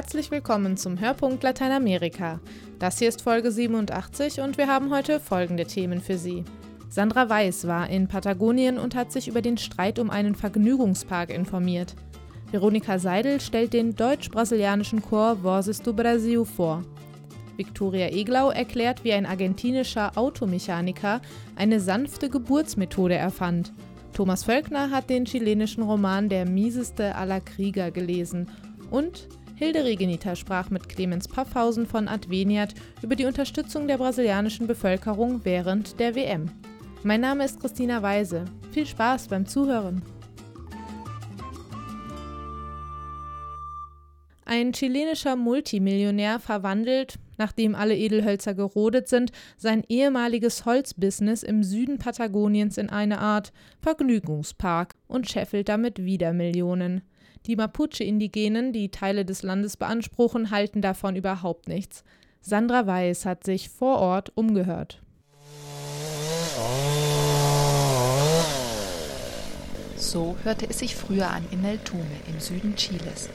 Herzlich willkommen zum Hörpunkt Lateinamerika. Das hier ist Folge 87 und wir haben heute folgende Themen für Sie. Sandra Weiß war in Patagonien und hat sich über den Streit um einen Vergnügungspark informiert. Veronika Seidel stellt den deutsch-brasilianischen Chor Vorzes do Brasil vor. Viktoria Eglau erklärt, wie ein argentinischer Automechaniker eine sanfte Geburtsmethode erfand. Thomas Völkner hat den chilenischen Roman Der mieseste aller Krieger gelesen und Hilde Regenita sprach mit Clemens Paffhausen von Adveniat über die Unterstützung der brasilianischen Bevölkerung während der WM. Mein Name ist Christina Weise. Viel Spaß beim Zuhören. Ein chilenischer Multimillionär verwandelt, nachdem alle Edelhölzer gerodet sind, sein ehemaliges Holzbusiness im Süden Patagoniens in eine Art Vergnügungspark und scheffelt damit wieder Millionen. Die Mapuche-Indigenen, die Teile des Landes beanspruchen, halten davon überhaupt nichts. Sandra Weiß hat sich vor Ort umgehört. So hörte es sich früher an in El Tume im Süden Chiles.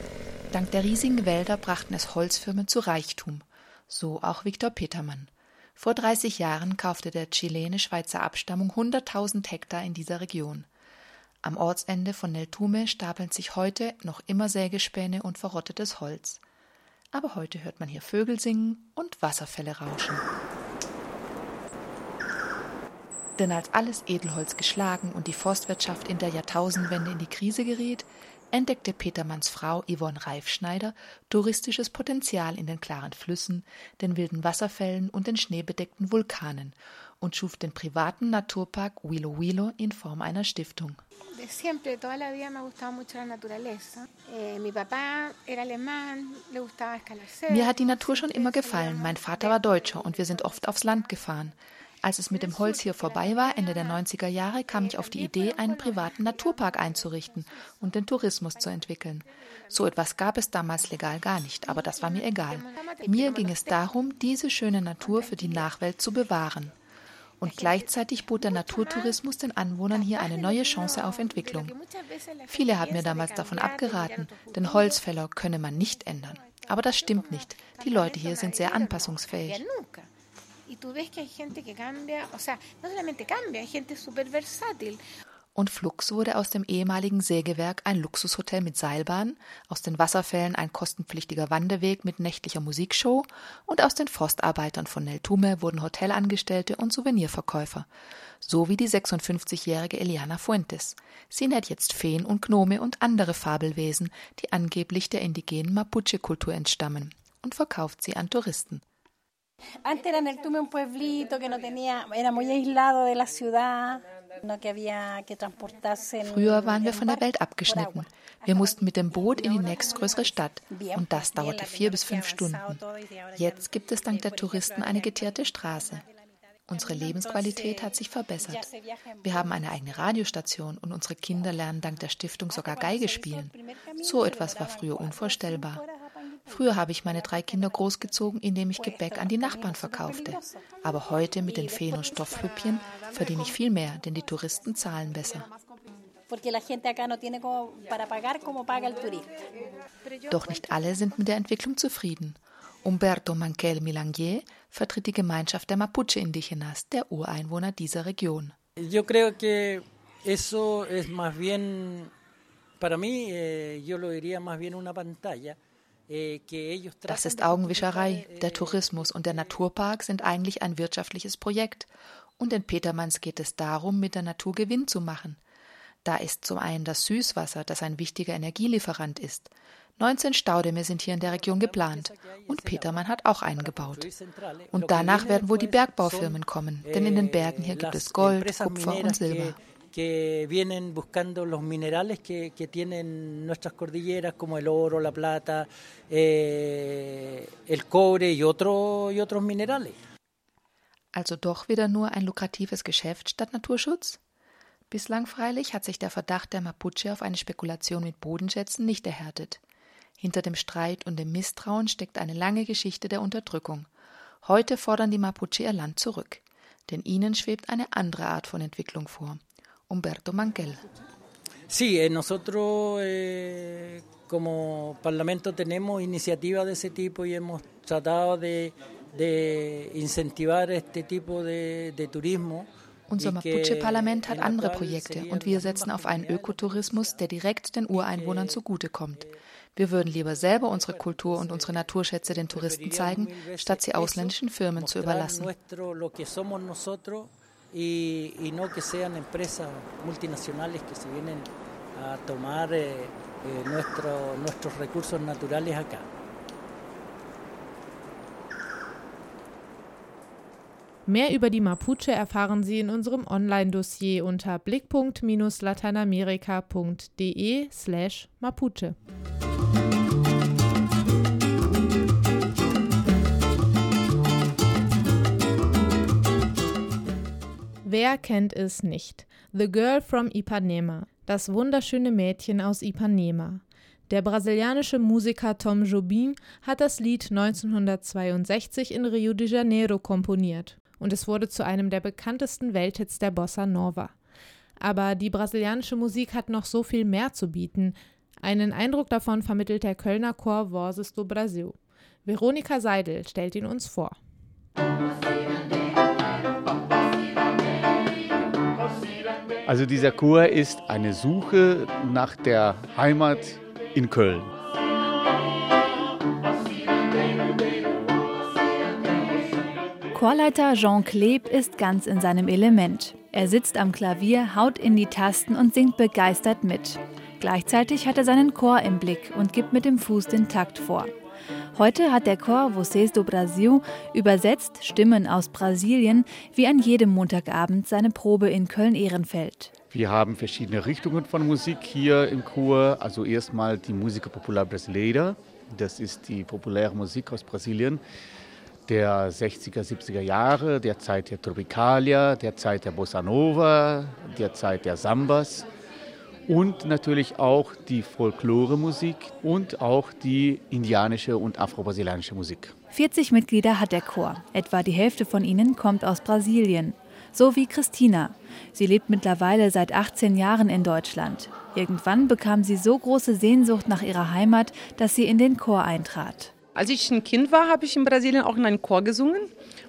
Dank der riesigen Wälder brachten es Holzfirmen zu Reichtum. So auch Viktor Petermann. Vor 30 Jahren kaufte der Chilene-Schweizer Abstammung 100.000 Hektar in dieser Region. Am Ortsende von Neltume stapeln sich heute noch immer Sägespäne und verrottetes Holz. Aber heute hört man hier Vögel singen und Wasserfälle rauschen. Denn als alles Edelholz geschlagen und die Forstwirtschaft in der Jahrtausendwende in die Krise geriet, entdeckte Petermanns Frau Yvonne Reifschneider touristisches Potenzial in den klaren Flüssen, den wilden Wasserfällen und den schneebedeckten Vulkanen und schuf den privaten Naturpark Huilo Huilo in Form einer Stiftung. Eh, Mir hat die Natur schon immer gefallen. Mein Vater war Deutscher und wir sind oft aufs Land gefahren. Als es mit dem Holz hier vorbei war, Ende der 90er Jahre, kam ich auf die Idee, einen privaten Naturpark einzurichten und den Tourismus zu entwickeln. So etwas gab es damals legal gar nicht, aber das war mir egal. Mir ging es darum, diese schöne Natur für die Nachwelt zu bewahren. Und gleichzeitig bot der Naturtourismus den Anwohnern hier eine neue Chance auf Entwicklung. Viele haben mir damals davon abgeraten, denn Holzfäller könne man nicht ändern. Aber das stimmt nicht. Die Leute hier sind sehr anpassungsfähig. Y tú ves que hay gente que cambia, o sea, no solamente cambia, hay gente súper versátil und flugs wurde aus dem ehemaligen Sägewerk ein Luxushotel mit Seilbahn, aus den Wasserfällen ein kostenpflichtiger Wanderweg mit nächtlicher Musikshow und aus den Forstarbeitern von Neltume wurden Hotelangestellte und Souvenirverkäufer, so wie die 56-jährige Eliana Fuentes. Sie nährt jetzt Feen und Gnome und andere Fabelwesen, die angeblich der indigenen Mapuche-Kultur entstammen, und verkauft sie an Touristen. Antes era Neltume un pueblito que no tenía, era muy aislado de la ciudad. Früher waren wir von der Welt abgeschnitten. Wir mussten mit dem Boot in die nächstgrößere Stadt und das dauerte vier bis fünf Stunden. Jetzt gibt es dank der Touristen eine geteerte Straße. Unsere Lebensqualität hat sich verbessert. Wir haben eine eigene Radiostation und unsere Kinder lernen dank der Stiftung sogar Geige spielen. So etwas war früher unvorstellbar. Früher habe ich meine drei Kinder großgezogen, indem ich Gebäck an die Nachbarn verkaufte. Aber heute mit den Feen und Stoffhüppchen verdiene ich viel mehr, denn die Touristen zahlen besser. Doch nicht alle sind mit der Entwicklung zufrieden. Umberto Manquel Milangier vertritt die Gemeinschaft der Mapuche Indigenas, der Ureinwohner dieser Region. Yo creo que eso es más bien, para mí, eh, yo lo diría más bien una pantalla. Eh, das ist Augenwischerei. Der Tourismus und der Naturpark sind eigentlich ein wirtschaftliches Projekt. Und in Petermanns geht es darum, mit der Natur Gewinn zu machen. Da ist zum einen das Süßwasser, das ein wichtiger Energielieferant ist. 19 Staudämme sind hier in der Region geplant und Petermann hat auch einen gebaut. Und danach werden wohl die Bergbaufirmen kommen, denn in den Bergen hier gibt es Gold, Kupfer und Silber. Que vienen buscando los minerales que, que tienen nuestras cordilleras, como el oro, la plata, eh, el cobre y, otro, y otros minerales. Also doch wieder nur ein lukratives Geschäft statt Naturschutz? Bislang freilich hat sich der Verdacht der Mapuche auf eine Spekulation mit Bodenschätzen nicht erhärtet. Hinter dem Streit und dem Misstrauen steckt eine lange Geschichte der Unterdrückung. Heute fordern die Mapuche ihr Land zurück, denn ihnen schwebt eine andere Art von Entwicklung vor. Humberto Manquel. Sí, eh, nosotros eh, como Parlamento tenemos iniciativas de ese tipo y hemos tratado de, de incentivar este tipo de, de turismo. Unser Mapuche-Parlament hat andere Projekte und wir setzen auf einen Ökotourismus, der direkt den Ureinwohnern zugutekommt. Wir würden lieber selber unsere Kultur und unsere Naturschätze den Touristen zeigen, statt sie ausländischen Firmen zu überlassen. Y, no que sean empresas multinacionales que se vienen a tomar eh, eh, nuestro, nuestros recursos naturales acá. Mehr über die Mapuche erfahren Sie in unserem Online-Dossier unter blickpunkt-lateinamerika.de slash Mapuche. Wer kennt es nicht? The Girl from Ipanema, das wunderschöne Mädchen aus Ipanema. Der brasilianische Musiker Tom Jobim hat das Lied 1962 in Rio de Janeiro komponiert und es wurde zu einem der bekanntesten Welthits der Bossa Nova. Aber die brasilianische Musik hat noch so viel mehr zu bieten. Einen Eindruck davon vermittelt der Kölner Chor Vorzes do Brasil. Veronika Seidel stellt ihn uns vor. Also dieser Chor ist eine Suche nach der Heimat in Köln. Chorleiter Jean Kleb ist ganz in seinem Element. Er sitzt am Klavier, haut in die Tasten und singt begeistert mit. Gleichzeitig hat er seinen Chor im Blick und gibt mit dem Fuß den Takt vor. Heute hat der Chor Vocês do Brasil übersetzt Stimmen aus Brasilien wie an jedem Montagabend seine Probe in Köln-Ehrenfeld. Wir haben verschiedene Richtungen von Musik hier im Chor. Also erstmal die Música Popular Brasileira. Das ist die populäre Musik aus Brasilien der 60er, 70er Jahre, der Zeit der Tropicalia, der Zeit der Bossa Nova, der Zeit der Sambas und natürlich auch die Folklore-Musik und auch die indianische und afro-brasilianische Musik. 40 Mitglieder hat der Chor. Etwa die Hälfte von ihnen kommt aus Brasilien. So wie Christina. Sie lebt mittlerweile seit 18 Jahren in Deutschland. Irgendwann bekam sie so große Sehnsucht nach ihrer Heimat, dass sie in den Chor eintrat. Als ich ein Kind war, habe ich in Brasilien auch in einem Chor gesungen.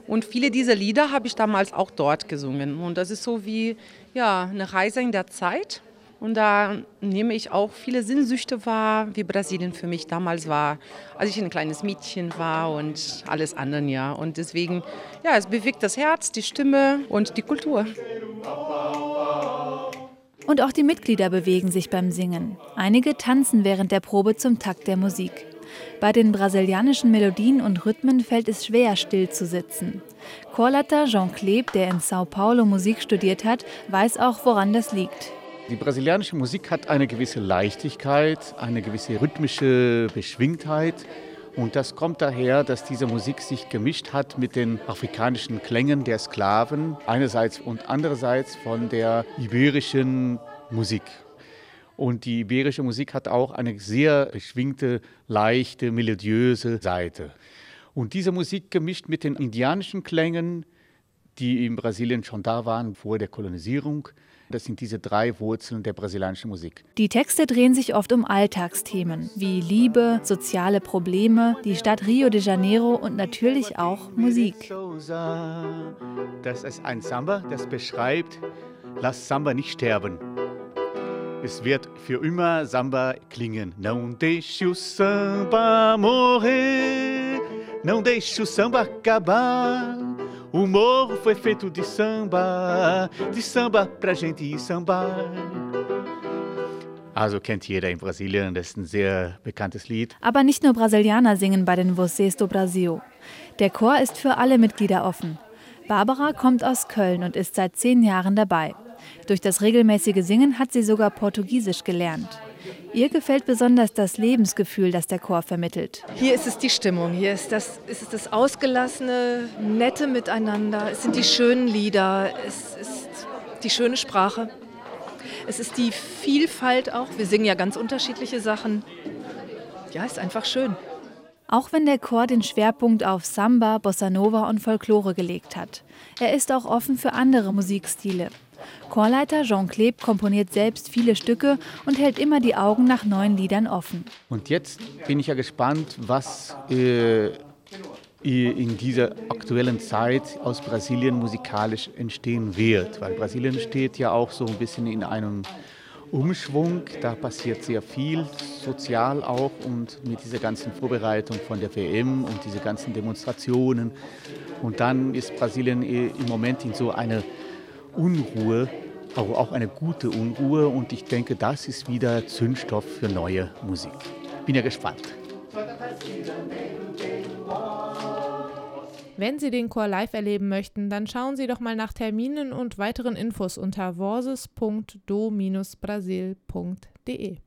Und viele dieser Lieder habe ich damals auch dort gesungen. Und das ist so wie ja, eine Reise in der Zeit. Und da nehme ich auch viele Sinnsüchte wahr, wie Brasilien für mich damals war, als ich ein kleines Mädchen war und alles andere, ja. Und deswegen, ja, es bewegt das Herz, die Stimme und die Kultur. Und auch die Mitglieder bewegen sich beim Singen. Einige tanzen während der Probe zum Takt der Musik. Bei den brasilianischen Melodien und Rhythmen fällt es schwer, still zu sitzen. Chorleiter Jean Kleb, der in Sao Paulo Musik studiert hat, weiß auch, woran das liegt. Die brasilianische Musik hat eine gewisse Leichtigkeit, eine gewisse rhythmische Beschwingtheit. Und das kommt daher, dass diese Musik sich gemischt hat mit den afrikanischen Klängen der Sklaven einerseits und andererseits von der iberischen Musik. Und die iberische Musik hat auch eine sehr beschwingte, leichte, melodiöse Seite. Und diese Musik gemischt mit den indianischen Klängen, die in Brasilien schon da waren vor der Kolonisierung, das sind diese drei Wurzeln der brasilianischen Musik. Die Texte drehen sich oft um Alltagsthemen wie Liebe, soziale Probleme, die Stadt Rio de Janeiro und natürlich auch Musik. Das ist ein Samba, das beschreibt, lass Samba nicht sterben. Es wird für immer Samba klingen. Não deixe o samba morrer, não deixe o samba acabar. O morro foi feito de samba, de samba pra gente sambar. Also kennt jeder in Brasilien, das ist ein sehr bekanntes Lied. Aber nicht nur Brasilianer singen bei den Vocês do Brasil. Der Chor ist für alle Mitglieder offen. Barbara kommt aus Köln und ist seit zehn Jahren dabei. Durch das regelmäßige Singen hat sie sogar Portugiesisch gelernt. Ihr gefällt besonders das Lebensgefühl, das der Chor vermittelt. Hier ist es die Stimmung, hier ist, das, ist es das ausgelassene, nette Miteinander, es sind die schönen Lieder, es ist die schöne Sprache, es ist die Vielfalt auch. Wir singen ja ganz unterschiedliche Sachen. Ja, ist einfach schön. Auch wenn der Chor den Schwerpunkt auf Samba, Bossa Nova und Folklore gelegt hat. Er ist auch offen für andere Musikstile. Chorleiter Jean Kleb komponiert selbst viele Stücke und hält immer die Augen nach neuen Liedern offen. Und jetzt bin ich ja gespannt, was äh, in dieser aktuellen Zeit aus Brasilien musikalisch entstehen wird. Weil Brasilien steht ja auch so ein bisschen in einem Umschwung. Da passiert sehr viel, sozial auch und mit dieser ganzen Vorbereitung von der WM und diese ganzen Demonstrationen. Und dann ist Brasilien im Moment in so einer Unruhe, aber auch eine gute Unruhe. Und ich denke, das ist wieder Zündstoff für neue Musik. Bin ja gespannt. Wenn Sie den Chor live erleben möchten, dann schauen Sie doch mal nach Terminen und weiteren Infos unter vorses.do-brasil.de.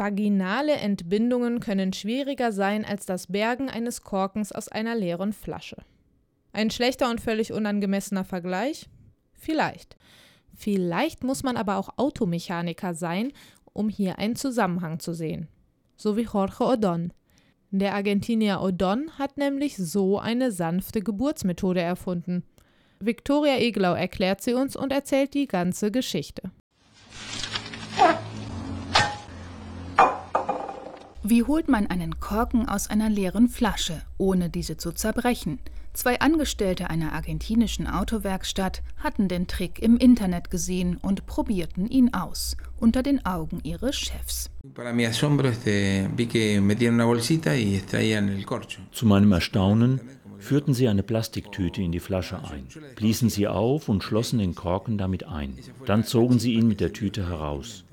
Vaginale Entbindungen können schwieriger sein als das Bergen eines Korkens aus einer leeren Flasche. Ein schlechter und völlig unangemessener Vergleich? Vielleicht. Vielleicht muss man aber auch Automechaniker sein, um hier einen Zusammenhang zu sehen. So wie Jorge Odon. Der Argentinier Odon hat nämlich so eine sanfte Geburtsmethode erfunden. Victoria Eglau erklärt sie uns und erzählt die ganze Geschichte. Wie holt man einen Korken aus einer leeren Flasche, ohne diese zu zerbrechen? Zwei Angestellte einer argentinischen Autowerkstatt hatten den Trick im Internet gesehen und probierten ihn aus, unter den Augen ihres Chefs. Zu meinem Erstaunen führten sie eine Plastiktüte in die Flasche ein, bliesen sie auf und schlossen den Korken damit ein. Dann zogen sie ihn mit der Tüte heraus.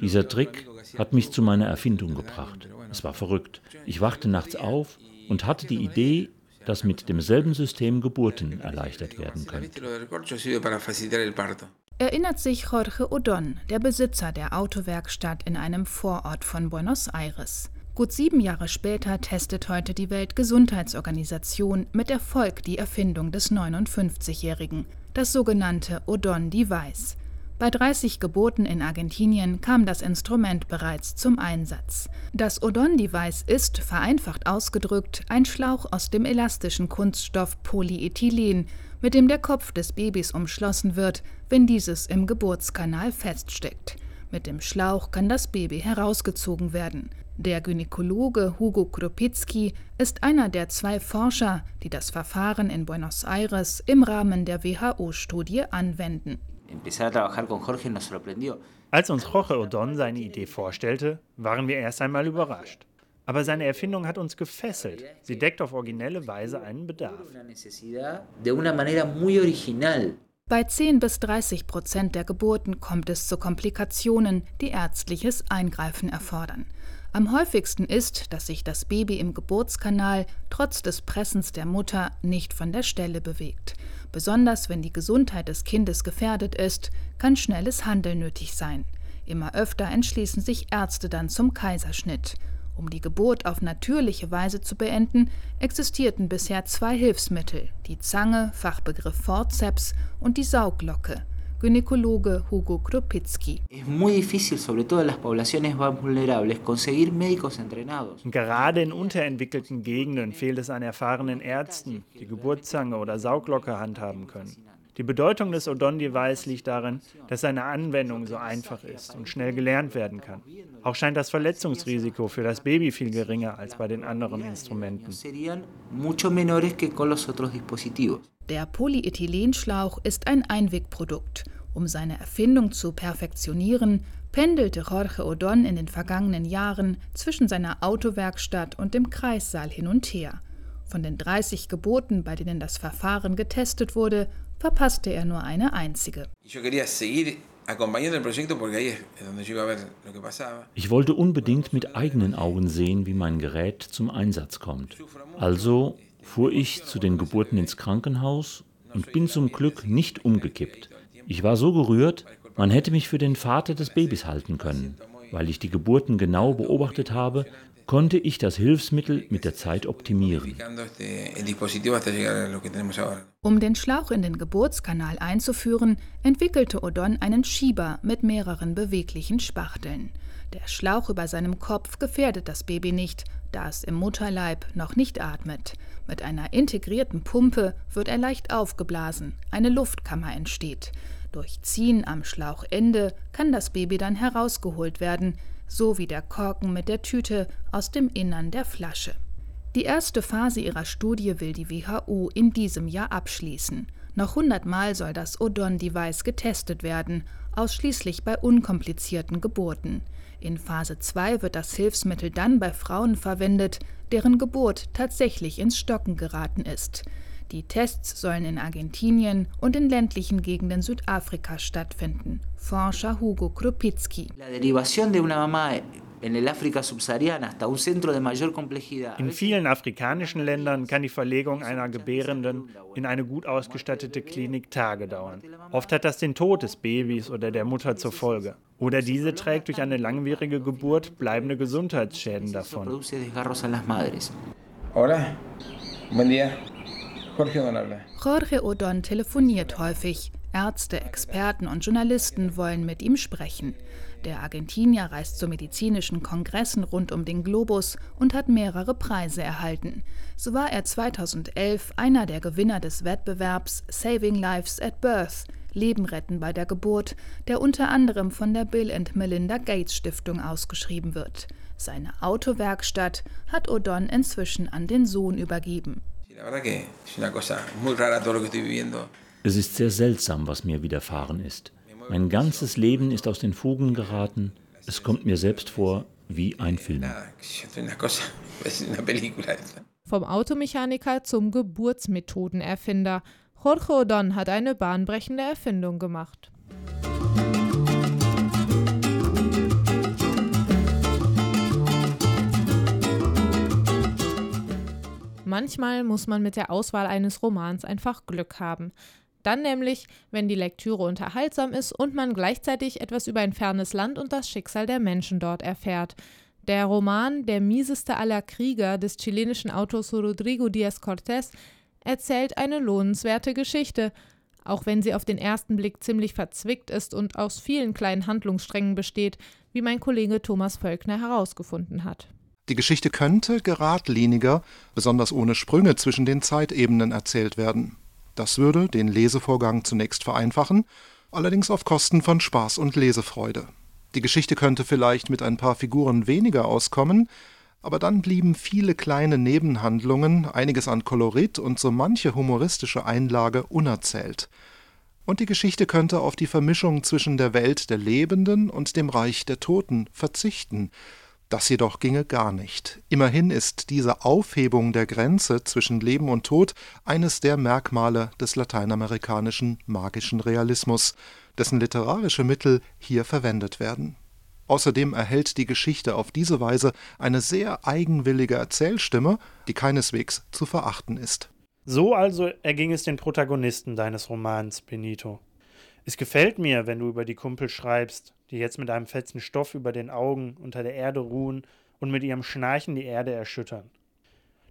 Dieser Trick hat mich zu meiner Erfindung gebracht. Es war verrückt. Ich wachte nachts auf und hatte die Idee, dass mit demselben System Geburten erleichtert werden können. Erinnert sich Jorge Odon, der Besitzer der Autowerkstatt in einem Vorort von Buenos Aires. Gut sieben Jahre später testet heute die Weltgesundheitsorganisation mit Erfolg die Erfindung des 59-Jährigen, das sogenannte Odon Device. Bei 30 Geboten in Argentinien kam das Instrument bereits zum Einsatz. Das Odon-Device ist, vereinfacht ausgedrückt, ein Schlauch aus dem elastischen Kunststoff Polyethylen, mit dem der Kopf des Babys umschlossen wird, wenn dieses im Geburtskanal feststeckt. Mit dem Schlauch kann das Baby herausgezogen werden. Der Gynäkologe Hugo Kropicki ist einer der zwei Forscher, die das Verfahren in Buenos Aires im Rahmen der WHO-Studie anwenden Als uns Jorge Odon seine Idee vorstellte, waren wir erst einmal überrascht. Aber seine Erfindung hat uns gefesselt. Sie deckt auf originelle Weise einen Bedarf. Bei 10 bis 30 Prozent der Geburten kommt es zu Komplikationen, die ärztliches Eingreifen erfordern. Am häufigsten ist, dass sich das Baby im Geburtskanal trotz des Pressens der Mutter nicht von der Stelle bewegt. Besonders wenn die Gesundheit des Kindes gefährdet ist, kann schnelles Handeln nötig sein. Immer öfter entschließen sich Ärzte dann zum Kaiserschnitt. Um die Geburt auf natürliche Weise zu beenden, existierten bisher zwei Hilfsmittel, die Zange, Fachbegriff Forceps und die Sauglocke. Gynäkologe Hugo Kropicki. Gerade in unterentwickelten Gegenden fehlt es an erfahrenen Ärzten, die Geburtszange oder Sauglocke handhaben können. Die Bedeutung des Odon-Device liegt darin, dass seine Anwendung so einfach ist und schnell gelernt werden kann. Auch scheint das Verletzungsrisiko für das Baby viel geringer als bei den anderen Instrumenten. Der Polyethylenschlauch ist ein Einwegprodukt. Um seine Erfindung zu perfektionieren, pendelte Jorge Odon in den vergangenen Jahren zwischen seiner Autowerkstatt und dem Kreissaal hin und her. Von den 30 Geboten, bei denen das Verfahren getestet wurde, verpasste er nur eine einzige. Ich wollte unbedingt mit eigenen Augen sehen, wie mein Gerät zum Einsatz kommt. Also fuhr ich zu den Geburten ins Krankenhaus und bin zum Glück nicht umgekippt. Ich war so gerührt, man hätte mich für den Vater des Babys halten können. Weil ich die Geburten genau beobachtet habe, konnte ich das Hilfsmittel mit der Zeit optimieren. Um den Schlauch in den Geburtskanal einzuführen, entwickelte Odon einen Schieber mit mehreren beweglichen Spachteln. Der Schlauch über seinem Kopf gefährdet das Baby nicht, da es im Mutterleib noch nicht atmet. Mit einer integrierten Pumpe wird er leicht aufgeblasen, eine Luftkammer entsteht. Durch Ziehen am Schlauchende kann das Baby dann herausgeholt werden, so wie der Korken mit der Tüte aus dem Innern der Flasche. Die erste Phase ihrer Studie will die WHO in diesem Jahr abschließen. Noch hundertmal soll das Odon-Device getestet werden, ausschließlich bei unkomplizierten Geburten. In Phase 2 wird das Hilfsmittel dann bei Frauen verwendet, deren Geburt tatsächlich ins Stocken geraten ist. Die Tests sollen in Argentinien und in ländlichen Gegenden Südafrikas stattfinden. Forscher Hugo Krupicki. In vielen afrikanischen Ländern kann die Verlegung einer Gebärenden in eine gut ausgestattete Klinik Tage dauern. Oft hat das den Tod des Babys oder der Mutter zur Folge. Oder diese trägt durch eine langwierige Geburt bleibende Gesundheitsschäden davon. Hola, buen día. Jorge Odon telefoniert häufig. Ärzte, Experten und Journalisten wollen mit ihm sprechen. Der Argentinier reist zu medizinischen Kongressen rund um den Globus und hat mehrere Preise erhalten. So war er 2011 einer der Gewinner des Wettbewerbs Saving Lives at Birth, Leben retten bei der Geburt, der unter anderem von der Bill and Melinda Gates Stiftung ausgeschrieben wird. Seine Autowerkstatt hat Odon inzwischen an den Sohn übergeben. Es ist sehr seltsam, was mir widerfahren ist. Mein ganzes Leben ist aus den Fugen geraten. Es kommt mir selbst vor wie ein Film. Vom Automechaniker zum Geburtsmethodenerfinder. Jorge Odon hat eine bahnbrechende Erfindung gemacht. Manchmal muss man mit der Auswahl eines Romans einfach Glück haben. Dann nämlich, wenn die Lektüre unterhaltsam ist und man gleichzeitig etwas über ein fernes Land und das Schicksal der Menschen dort erfährt. Der Roman Der mieseste aller Krieger des chilenischen Autors Rodrigo Díaz Cortés erzählt eine lohnenswerte Geschichte, auch wenn sie auf den ersten Blick ziemlich verzwickt ist und aus vielen kleinen Handlungssträngen besteht, wie mein Kollege Thomas Völkner herausgefunden hat. Die Geschichte könnte geradliniger, besonders ohne Sprünge zwischen den Zeitebenen erzählt werden. Das würde den Lesevorgang zunächst vereinfachen, allerdings auf Kosten von Spaß und Lesefreude. Die Geschichte könnte vielleicht mit ein paar Figuren weniger auskommen, aber dann blieben viele kleine Nebenhandlungen, einiges an Kolorit und so manche humoristische Einlage unerzählt. Und die Geschichte könnte auf die Vermischung zwischen der Welt der Lebenden und dem Reich der Toten verzichten, das jedoch ginge gar nicht. Immerhin ist diese Aufhebung der Grenze zwischen Leben und Tod eines der Merkmale des lateinamerikanischen magischen Realismus, dessen literarische Mittel hier verwendet werden. Außerdem erhält die Geschichte auf diese Weise eine sehr eigenwillige Erzählstimme, die keineswegs zu verachten ist. So also erging es den Protagonisten deines Romans, Benito. Es gefällt mir, wenn du über die Kumpel schreibst, die jetzt mit einem fetzen Stoff über den Augen unter der Erde ruhen und mit ihrem Schnarchen die Erde erschüttern.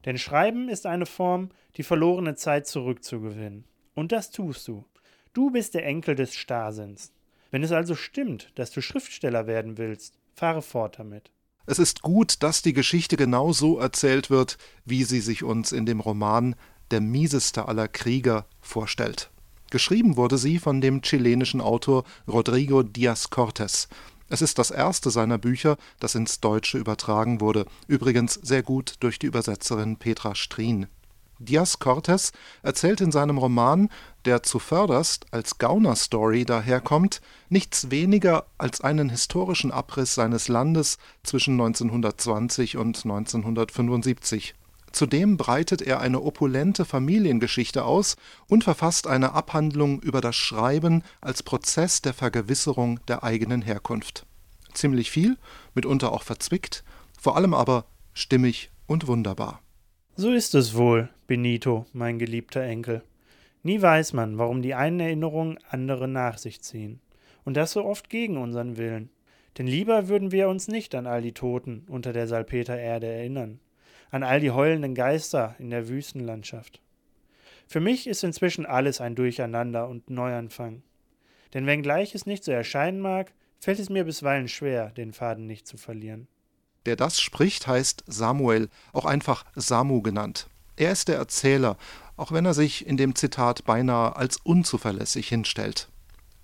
Denn Schreiben ist eine Form, die verlorene Zeit zurückzugewinnen. Und das tust du. Du bist der Enkel des Starrsinns. Wenn es also stimmt, dass du Schriftsteller werden willst, fahre fort damit. Es ist gut, dass die Geschichte genau so erzählt wird, wie sie sich uns in dem Roman Der mieseste aller Krieger vorstellt. Geschrieben wurde sie von dem chilenischen Autor Rodrigo Díaz Cortés. Es ist das erste seiner Bücher, das ins Deutsche übertragen wurde, übrigens sehr gut durch die Übersetzerin Petra Strien. Díaz Cortés erzählt in seinem Roman, der zuvörderst als Gauner-Story daherkommt, nichts weniger als einen historischen Abriss seines Landes zwischen 1920 und 1975 Zudem breitet er eine opulente Familiengeschichte aus und verfasst eine Abhandlung über das Schreiben als Prozess der Vergewisserung der eigenen Herkunft. Ziemlich viel, mitunter auch verzwickt, vor allem aber stimmig und wunderbar. So ist es wohl, Benito, mein geliebter Enkel. Nie weiß man, warum die einen Erinnerungen andere nach sich ziehen. Und das so oft gegen unseren Willen. Denn lieber würden wir uns nicht an all die Toten unter der Salpetererde erinnern, an all die heulenden Geister in der Wüstenlandschaft. Für mich ist inzwischen alles ein Durcheinander und Neuanfang. Denn wenngleich es nicht so erscheinen mag, fällt es mir bisweilen schwer, den Faden nicht zu verlieren. Der das spricht, heißt Samuel, auch einfach Samu genannt. Er ist der Erzähler, auch wenn er sich in dem Zitat beinahe als unzuverlässig hinstellt.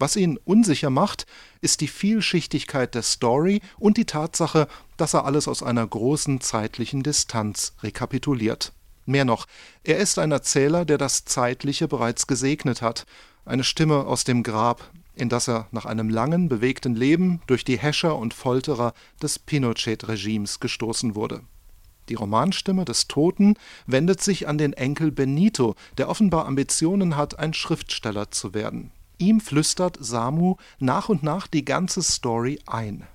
Was ihn unsicher macht, ist die Vielschichtigkeit der Story und die Tatsache, dass er alles aus einer großen zeitlichen Distanz rekapituliert. Mehr noch, er ist ein Erzähler, der das Zeitliche bereits gesegnet hat, eine Stimme aus dem Grab, in das er nach einem langen, bewegten Leben durch die Häscher und Folterer des Pinochet-Regimes gestoßen wurde. Die Romanstimme des Toten wendet sich an den Enkel Benito, der offenbar Ambitionen hat, ein Schriftsteller zu werden. Ihm flüstert Samu nach und nach die ganze Story ein.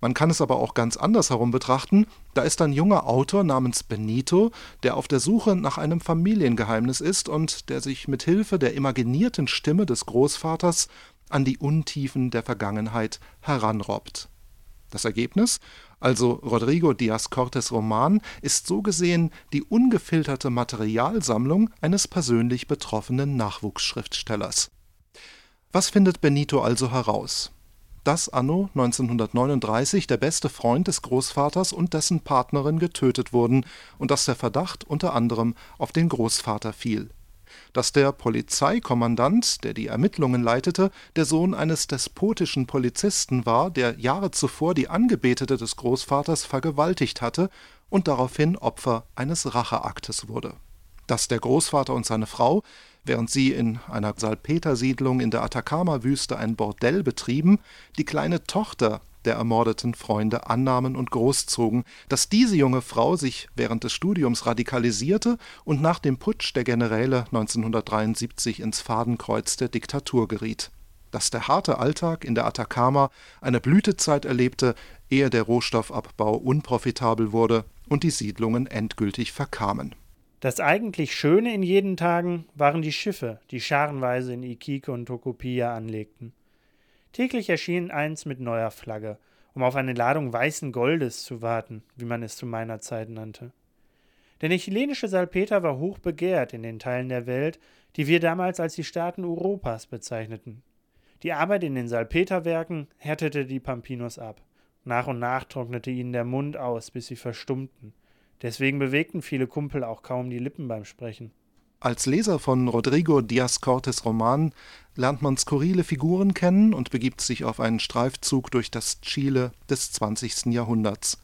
Man kann es aber auch ganz anders herum betrachten. Da ist ein junger Autor namens Benito, der auf der Suche nach einem Familiengeheimnis ist und der sich mit Hilfe der imaginierten Stimme des Großvaters an die Untiefen der Vergangenheit heranrobbt. Das Ergebnis, also Rodrigo Diaz Cortes Roman, ist so gesehen die ungefilterte Materialsammlung eines persönlich betroffenen Nachwuchsschriftstellers. Was findet Benito also heraus? dass anno 1939 der beste Freund des Großvaters und dessen Partnerin getötet wurden und dass der Verdacht unter anderem auf den Großvater fiel. Dass der Polizeikommandant, der die Ermittlungen leitete, der Sohn eines despotischen Polizisten war, der Jahre zuvor die Angebetete des Großvaters vergewaltigt hatte und daraufhin Opfer eines Racheaktes wurde. Dass der Großvater und seine Frau während sie in einer Salpetersiedlung in der Atacama-Wüste ein Bordell betrieben, die kleine Tochter der ermordeten Freunde annahmen und großzogen, dass diese junge Frau sich während des Studiums radikalisierte und nach dem Putsch der Generäle 1973 ins Fadenkreuz der Diktatur geriet, dass der harte Alltag in der Atacama eine Blütezeit erlebte, ehe der Rohstoffabbau unprofitabel wurde und die Siedlungen endgültig verkamen das eigentlich Schöne in jeden Tagen waren die Schiffe, die scharenweise in Iquique und Tocopilla anlegten. Täglich erschien eins mit neuer Flagge, um auf eine Ladung weißen Goldes zu warten, wie man es zu meiner Zeit nannte. Denn der chilenische Salpeter war hoch begehrt in den Teilen der Welt, die wir damals als die Staaten Europas bezeichneten. Die Arbeit in den Salpeterwerken härtete die Pampinos ab. Nach und nach trocknete ihnen der Mund aus, bis sie verstummten. Deswegen bewegten viele Kumpel auch kaum die Lippen beim Sprechen. Als Leser von Rodrigo Diaz Cortes Roman lernt man skurrile Figuren kennen und begibt sich auf einen Streifzug durch das Chile des 20. Jahrhunderts.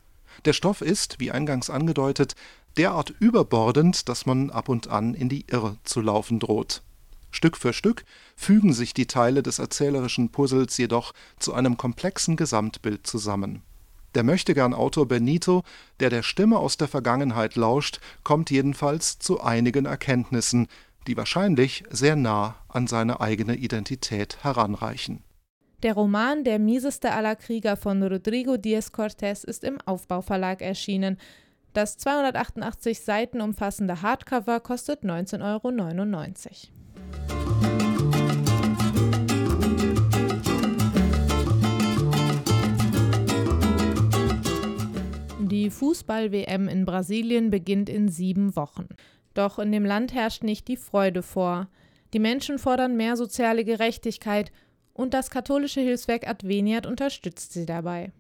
Der Stoff ist, wie eingangs angedeutet, derart überbordend, dass man ab und an in die Irre zu laufen droht. Stück für Stück fügen sich die Teile des erzählerischen Puzzles jedoch zu einem komplexen Gesamtbild zusammen. Der Möchtegern-Autor Benito, der der Stimme aus der Vergangenheit lauscht, kommt jedenfalls zu einigen Erkenntnissen, die wahrscheinlich sehr nah an seine eigene Identität heranreichen. Der Roman Der mieseste aller Krieger von Rodrigo Diaz Cortés ist im Aufbauverlag erschienen. Das 288 Seiten umfassende Hardcover kostet 19,99 Euro. Die Fußball-WM in Brasilien beginnt in sieben Wochen. Doch in dem Land herrscht nicht die Freude vor. Die Menschen fordern mehr soziale Gerechtigkeit und das katholische Hilfswerk Adveniat unterstützt sie dabei.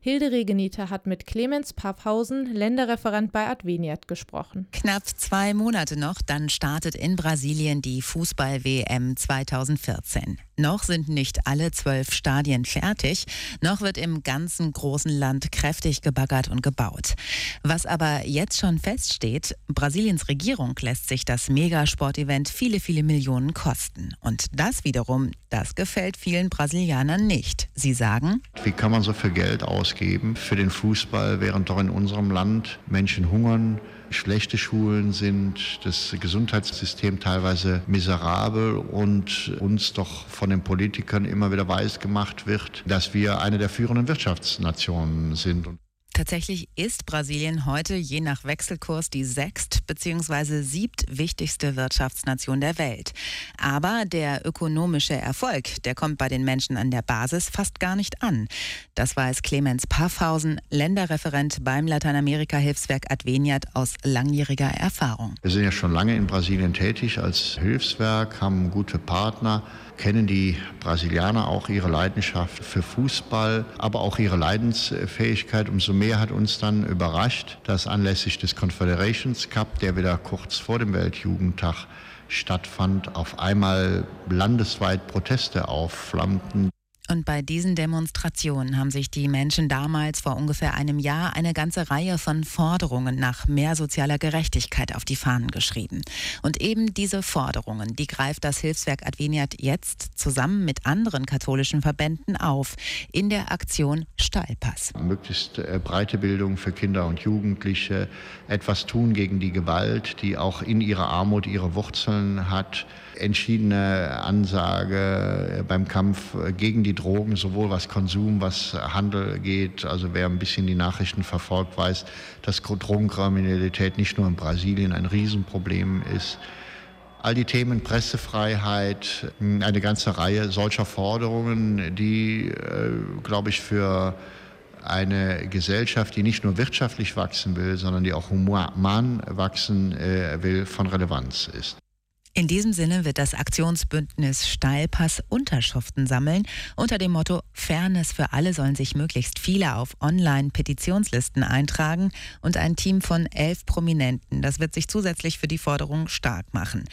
Hilde Regeniter hat mit Clemens Paffhausen, Länderreferent bei Adveniat, gesprochen. Knapp zwei Monate noch, dann startet in Brasilien die Fußball-WM 2014. Noch sind nicht alle zwölf Stadien fertig, noch wird im ganzen großen Land kräftig gebaggert und gebaut. Was aber jetzt schon feststeht, Brasiliens Regierung lässt sich das Megasportevent viele, viele Millionen kosten. Und das wiederum, das gefällt vielen Brasilianern nicht. Sie sagen, wie kann man so viel Geld ausgeben für den Fußball, während doch in unserem Land Menschen hungern, schlechte Schulen sind, das Gesundheitssystem teilweise miserabel und uns doch von den Politikern immer wieder weiß gemacht wird, dass wir eine der führenden Wirtschaftsnationen sind. Tatsächlich ist Brasilien heute je nach Wechselkurs die sechst- bzw. siebtwichtigste Wirtschaftsnation der Welt. Aber der ökonomische Erfolg, der kommt bei den Menschen an der Basis fast gar nicht an. Das weiß Clemens Paffhausen, Länderreferent beim Lateinamerika-Hilfswerk Adveniat aus langjähriger Erfahrung. Wir sind ja schon lange in Brasilien tätig als Hilfswerk, haben gute Partner kennen die Brasilianer auch ihre Leidenschaft für Fußball, aber auch ihre Leidensfähigkeit. Umso mehr hat uns dann überrascht, dass anlässlich des Confederations Cup, der wieder kurz vor dem Weltjugendtag stattfand, auf einmal landesweit Proteste aufflammten. Und bei diesen Demonstrationen haben sich die Menschen damals vor ungefähr einem Jahr eine ganze Reihe von Forderungen nach mehr sozialer Gerechtigkeit auf die Fahnen geschrieben. Und eben diese Forderungen, die greift das Hilfswerk Adveniat jetzt zusammen mit anderen katholischen Verbänden auf in der Aktion Steilpass. Möglichst äh, breite Bildung für Kinder und Jugendliche, etwas tun gegen die Gewalt, die auch in ihrer Armut ihre Wurzeln hat entschiedene Ansage beim Kampf gegen die Drogen, sowohl was Konsum, was Handel geht. Also wer ein bisschen die Nachrichten verfolgt, weiß, dass Drogenkriminalität nicht nur in Brasilien ein Riesenproblem ist. All die Themen Pressefreiheit, eine ganze Reihe solcher Forderungen, die, äh, glaube ich, für eine Gesellschaft, die nicht nur wirtschaftlich wachsen will, sondern die auch human wachsen äh, will, von Relevanz ist. In diesem Sinne wird das Aktionsbündnis Steilpass Unterschriften sammeln. Unter dem Motto Fairness für alle sollen sich möglichst viele auf Online-Petitionslisten eintragen und ein Team von elf Prominenten. Das wird sich zusätzlich für die Forderung stark machen.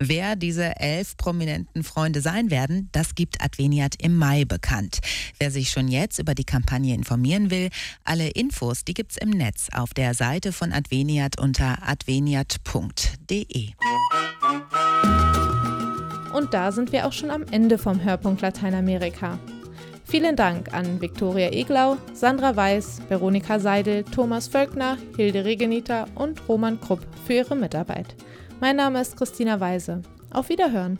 Wer diese elf prominenten Freunde sein werden, das gibt Adveniat im Mai bekannt. Wer sich schon jetzt über die Kampagne informieren will, alle Infos, die gibt's im Netz auf der Seite von Adveniat unter adveniat.de. Und da sind wir auch schon am Ende vom Hörpunkt Lateinamerika. Vielen Dank an Viktoria Eglau, Sandra Weiß, Veronika Seidel, Thomas Völkner, Hilde Regeniter und Roman Krupp für ihre Mitarbeit. Mein Name ist Christina Weise. Auf Wiederhören!